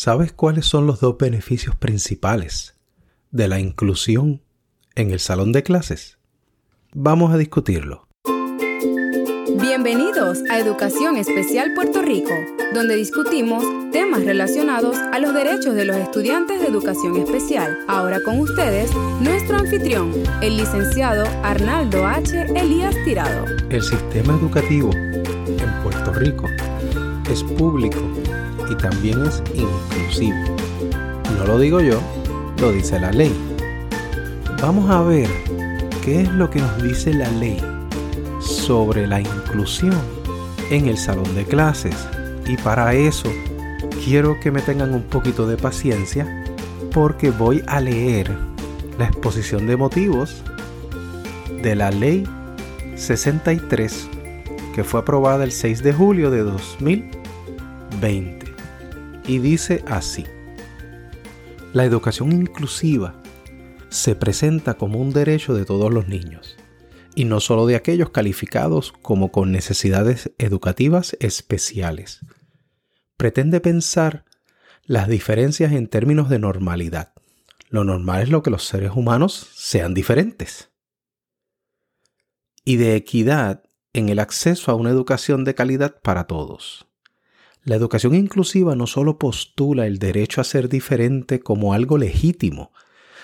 ¿Sabes cuáles son los dos beneficios principales de la inclusión en el salón de clases? Vamos a discutirlo. Bienvenidos a Educación Especial Puerto Rico, donde discutimos temas relacionados a los derechos de los estudiantes de educación especial. Ahora con ustedes, nuestro anfitrión, el licenciado Arnaldo H. Elías Tirado. El sistema educativo en Puerto Rico es público y también es inclusivo. No lo digo yo, lo dice la ley. Vamos a ver qué es lo que nos dice la ley sobre la inclusión en el salón de clases. Y para eso quiero que me tengan un poquito de paciencia porque voy a leer la exposición de motivos de la ley 63 que fue aprobada el 6 de julio de 2020 y dice así. La educación inclusiva se presenta como un derecho de todos los niños, y no solo de aquellos calificados como con necesidades educativas especiales. Pretende pensar las diferencias en términos de normalidad. Lo normal es lo que los seres humanos sean diferentes. Y de equidad en el acceso a una educación de calidad para todos. La educación inclusiva no solo postula el derecho a ser diferente como algo legítimo,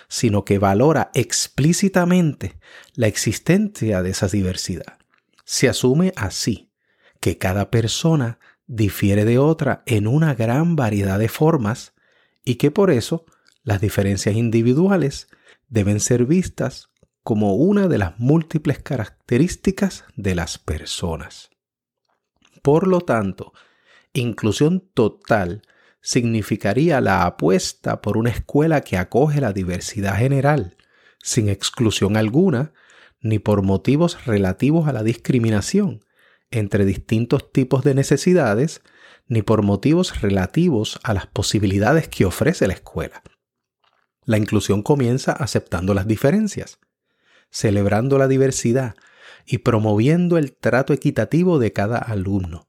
sino que valora explícitamente la existencia de esa diversidad. Se asume así que cada persona difiere de otra en una gran variedad de formas y que por eso las diferencias individuales deben ser vistas como una de las múltiples características de las personas. Por lo tanto, Inclusión total significaría la apuesta por una escuela que acoge la diversidad general, sin exclusión alguna, ni por motivos relativos a la discriminación entre distintos tipos de necesidades, ni por motivos relativos a las posibilidades que ofrece la escuela. La inclusión comienza aceptando las diferencias, celebrando la diversidad y promoviendo el trato equitativo de cada alumno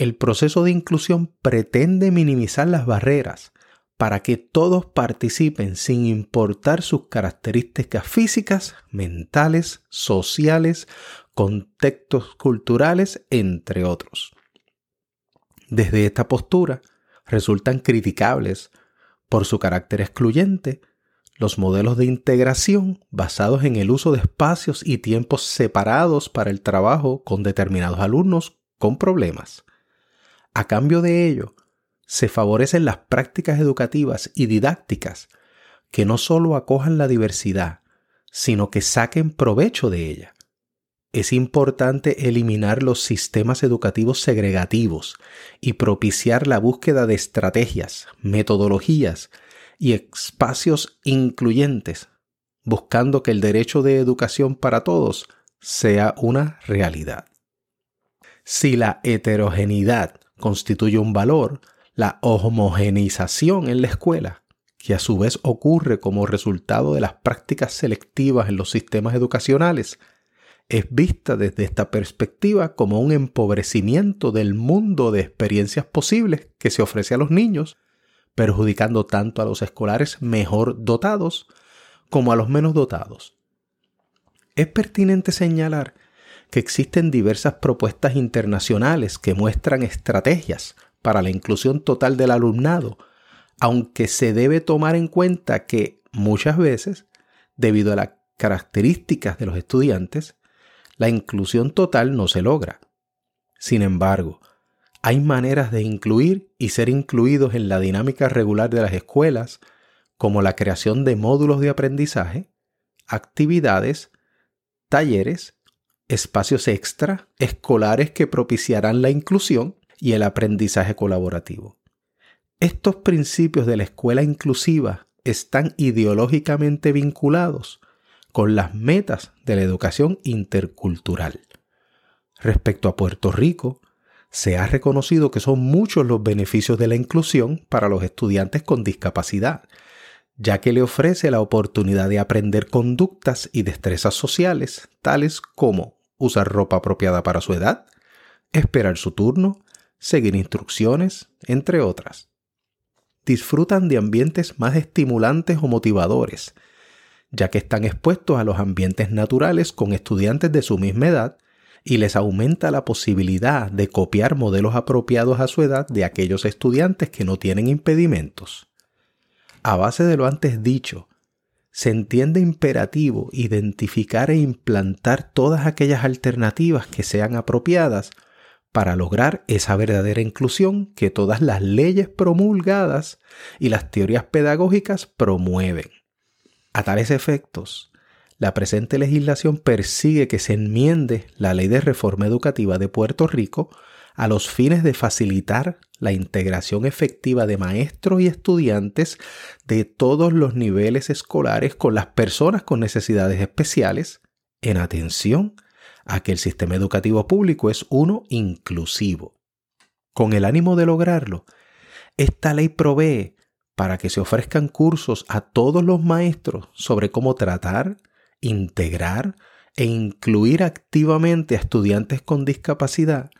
el proceso de inclusión pretende minimizar las barreras para que todos participen sin importar sus características físicas, mentales, sociales, contextos culturales, entre otros. Desde esta postura resultan criticables por su carácter excluyente los modelos de integración basados en el uso de espacios y tiempos separados para el trabajo con determinados alumnos con problemas a cambio de ello, se favorecen las prácticas educativas y didácticas que no solo acojan la diversidad, sino que saquen provecho de ella. Es importante eliminar los sistemas educativos segregativos y propiciar la búsqueda de estrategias, metodologías y espacios incluyentes, buscando que el derecho de educación para todos sea una realidad. Si la heterogeneidad constituye un valor, la homogeneización en la escuela, que a su vez ocurre como resultado de las prácticas selectivas en los sistemas educacionales, es vista desde esta perspectiva como un empobrecimiento del mundo de experiencias posibles que se ofrece a los niños, perjudicando tanto a los escolares mejor dotados como a los menos dotados. Es pertinente señalar que existen diversas propuestas internacionales que muestran estrategias para la inclusión total del alumnado, aunque se debe tomar en cuenta que muchas veces, debido a las características de los estudiantes, la inclusión total no se logra. Sin embargo, hay maneras de incluir y ser incluidos en la dinámica regular de las escuelas, como la creación de módulos de aprendizaje, actividades, talleres espacios extra escolares que propiciarán la inclusión y el aprendizaje colaborativo. Estos principios de la escuela inclusiva están ideológicamente vinculados con las metas de la educación intercultural. Respecto a Puerto Rico, se ha reconocido que son muchos los beneficios de la inclusión para los estudiantes con discapacidad, ya que le ofrece la oportunidad de aprender conductas y destrezas sociales, tales como usar ropa apropiada para su edad, esperar su turno, seguir instrucciones, entre otras. disfrutan de ambientes más estimulantes o motivadores, ya que están expuestos a los ambientes naturales con estudiantes de su misma edad y les aumenta la posibilidad de copiar modelos apropiados a su edad de aquellos estudiantes que no tienen impedimentos. A base de lo antes dicho, se entiende imperativo identificar e implantar todas aquellas alternativas que sean apropiadas para lograr esa verdadera inclusión que todas las leyes promulgadas y las teorías pedagógicas promueven. A tales efectos, la presente legislación persigue que se enmiende la Ley de Reforma Educativa de Puerto Rico a los fines de facilitar la integración efectiva de maestros y estudiantes de todos los niveles escolares con las personas con necesidades especiales, en atención a que el sistema educativo público es uno inclusivo. Con el ánimo de lograrlo, esta ley provee para que se ofrezcan cursos a todos los maestros sobre cómo tratar, integrar e incluir activamente a estudiantes con discapacidad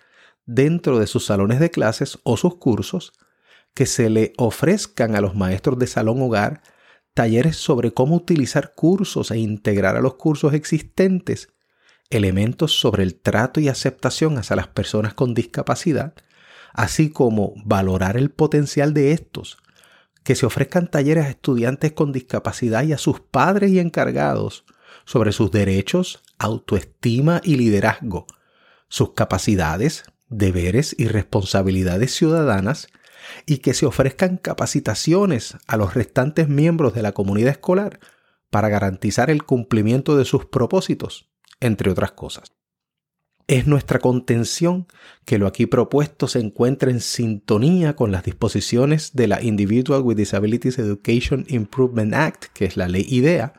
dentro de sus salones de clases o sus cursos, que se le ofrezcan a los maestros de salón hogar talleres sobre cómo utilizar cursos e integrar a los cursos existentes elementos sobre el trato y aceptación hacia las personas con discapacidad, así como valorar el potencial de estos, que se ofrezcan talleres a estudiantes con discapacidad y a sus padres y encargados sobre sus derechos, autoestima y liderazgo, sus capacidades, deberes y responsabilidades ciudadanas y que se ofrezcan capacitaciones a los restantes miembros de la comunidad escolar para garantizar el cumplimiento de sus propósitos, entre otras cosas. Es nuestra contención que lo aquí propuesto se encuentre en sintonía con las disposiciones de la Individual with Disabilities Education Improvement Act, que es la ley IDEA,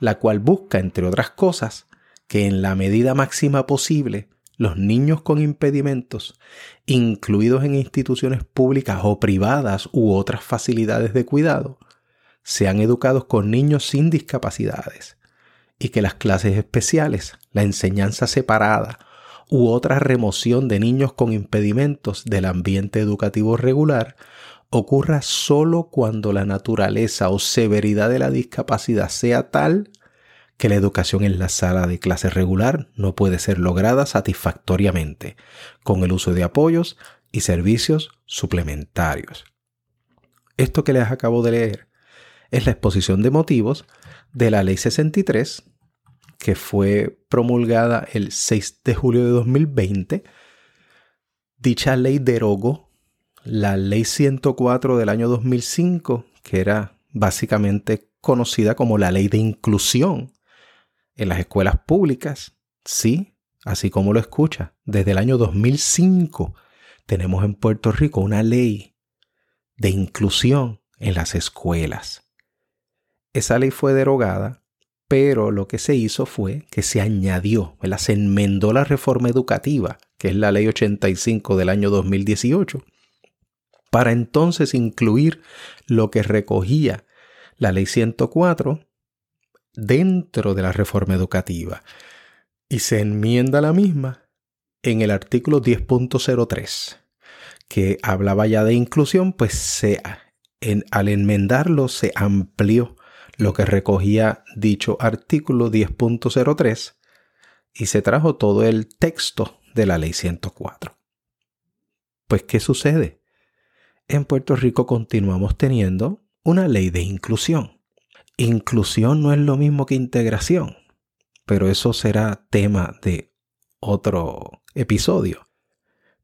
la cual busca, entre otras cosas, que en la medida máxima posible los niños con impedimentos, incluidos en instituciones públicas o privadas u otras facilidades de cuidado, sean educados con niños sin discapacidades y que las clases especiales, la enseñanza separada u otra remoción de niños con impedimentos del ambiente educativo regular ocurra solo cuando la naturaleza o severidad de la discapacidad sea tal que la educación en la sala de clase regular no puede ser lograda satisfactoriamente con el uso de apoyos y servicios suplementarios. Esto que les acabo de leer es la exposición de motivos de la Ley 63, que fue promulgada el 6 de julio de 2020. Dicha ley derogó la Ley 104 del año 2005, que era básicamente conocida como la Ley de Inclusión en las escuelas públicas, sí, así como lo escucha, desde el año 2005 tenemos en Puerto Rico una ley de inclusión en las escuelas. Esa ley fue derogada, pero lo que se hizo fue que se añadió, se enmendó la reforma educativa, que es la ley 85 del año 2018, para entonces incluir lo que recogía la ley 104 dentro de la reforma educativa y se enmienda la misma en el artículo 10.03 que hablaba ya de inclusión, pues se, al enmendarlo se amplió lo que recogía dicho artículo 10.03 y se trajo todo el texto de la ley 104. Pues, ¿qué sucede? En Puerto Rico continuamos teniendo una ley de inclusión. Inclusión no es lo mismo que integración, pero eso será tema de otro episodio.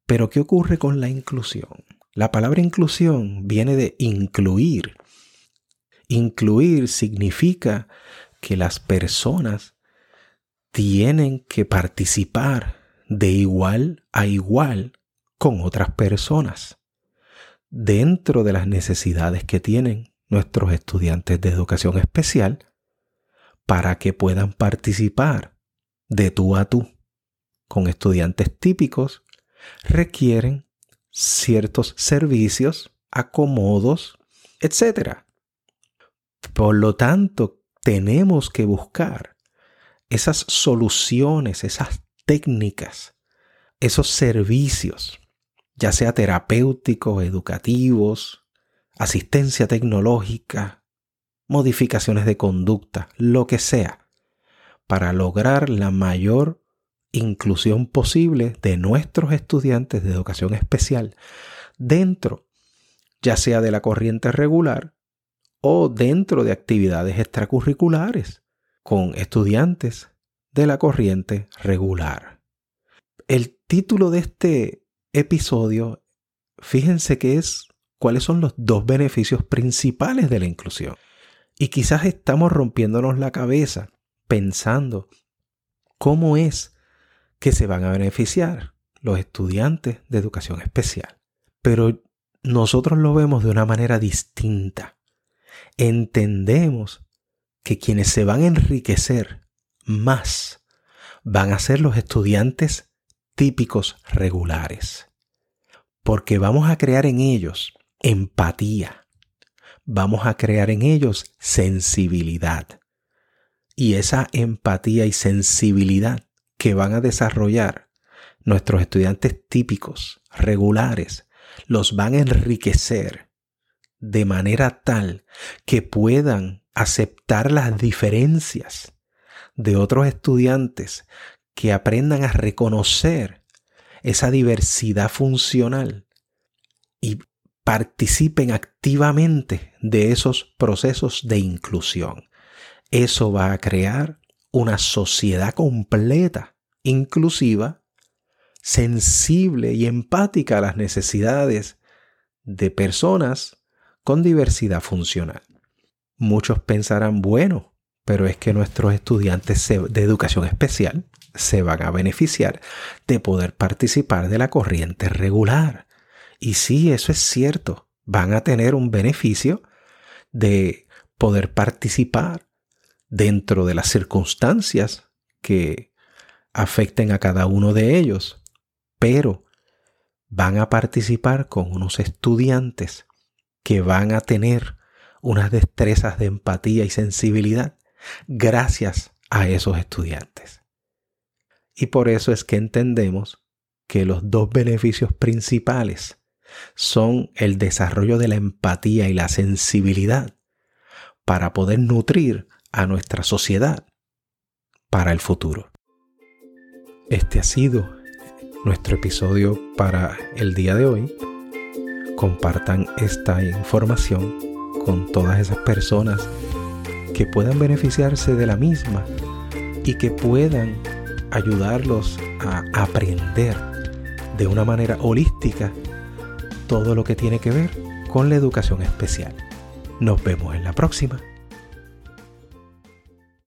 Pero ¿qué ocurre con la inclusión? La palabra inclusión viene de incluir. Incluir significa que las personas tienen que participar de igual a igual con otras personas dentro de las necesidades que tienen nuestros estudiantes de educación especial para que puedan participar de tú a tú con estudiantes típicos requieren ciertos servicios, acomodos, etc. Por lo tanto, tenemos que buscar esas soluciones, esas técnicas, esos servicios, ya sea terapéuticos, educativos, asistencia tecnológica, modificaciones de conducta, lo que sea, para lograr la mayor inclusión posible de nuestros estudiantes de educación especial dentro, ya sea de la corriente regular o dentro de actividades extracurriculares con estudiantes de la corriente regular. El título de este episodio, fíjense que es cuáles son los dos beneficios principales de la inclusión. Y quizás estamos rompiéndonos la cabeza pensando cómo es que se van a beneficiar los estudiantes de educación especial. Pero nosotros lo vemos de una manera distinta. Entendemos que quienes se van a enriquecer más van a ser los estudiantes típicos regulares. Porque vamos a crear en ellos empatía. Vamos a crear en ellos sensibilidad. Y esa empatía y sensibilidad que van a desarrollar nuestros estudiantes típicos, regulares, los van a enriquecer de manera tal que puedan aceptar las diferencias de otros estudiantes, que aprendan a reconocer esa diversidad funcional y participen activamente de esos procesos de inclusión. Eso va a crear una sociedad completa, inclusiva, sensible y empática a las necesidades de personas con diversidad funcional. Muchos pensarán, bueno, pero es que nuestros estudiantes de educación especial se van a beneficiar de poder participar de la corriente regular. Y sí, eso es cierto, van a tener un beneficio de poder participar dentro de las circunstancias que afecten a cada uno de ellos, pero van a participar con unos estudiantes que van a tener unas destrezas de empatía y sensibilidad gracias a esos estudiantes. Y por eso es que entendemos que los dos beneficios principales son el desarrollo de la empatía y la sensibilidad para poder nutrir a nuestra sociedad para el futuro. Este ha sido nuestro episodio para el día de hoy. Compartan esta información con todas esas personas que puedan beneficiarse de la misma y que puedan ayudarlos a aprender de una manera holística todo lo que tiene que ver con la educación especial. Nos vemos en la próxima.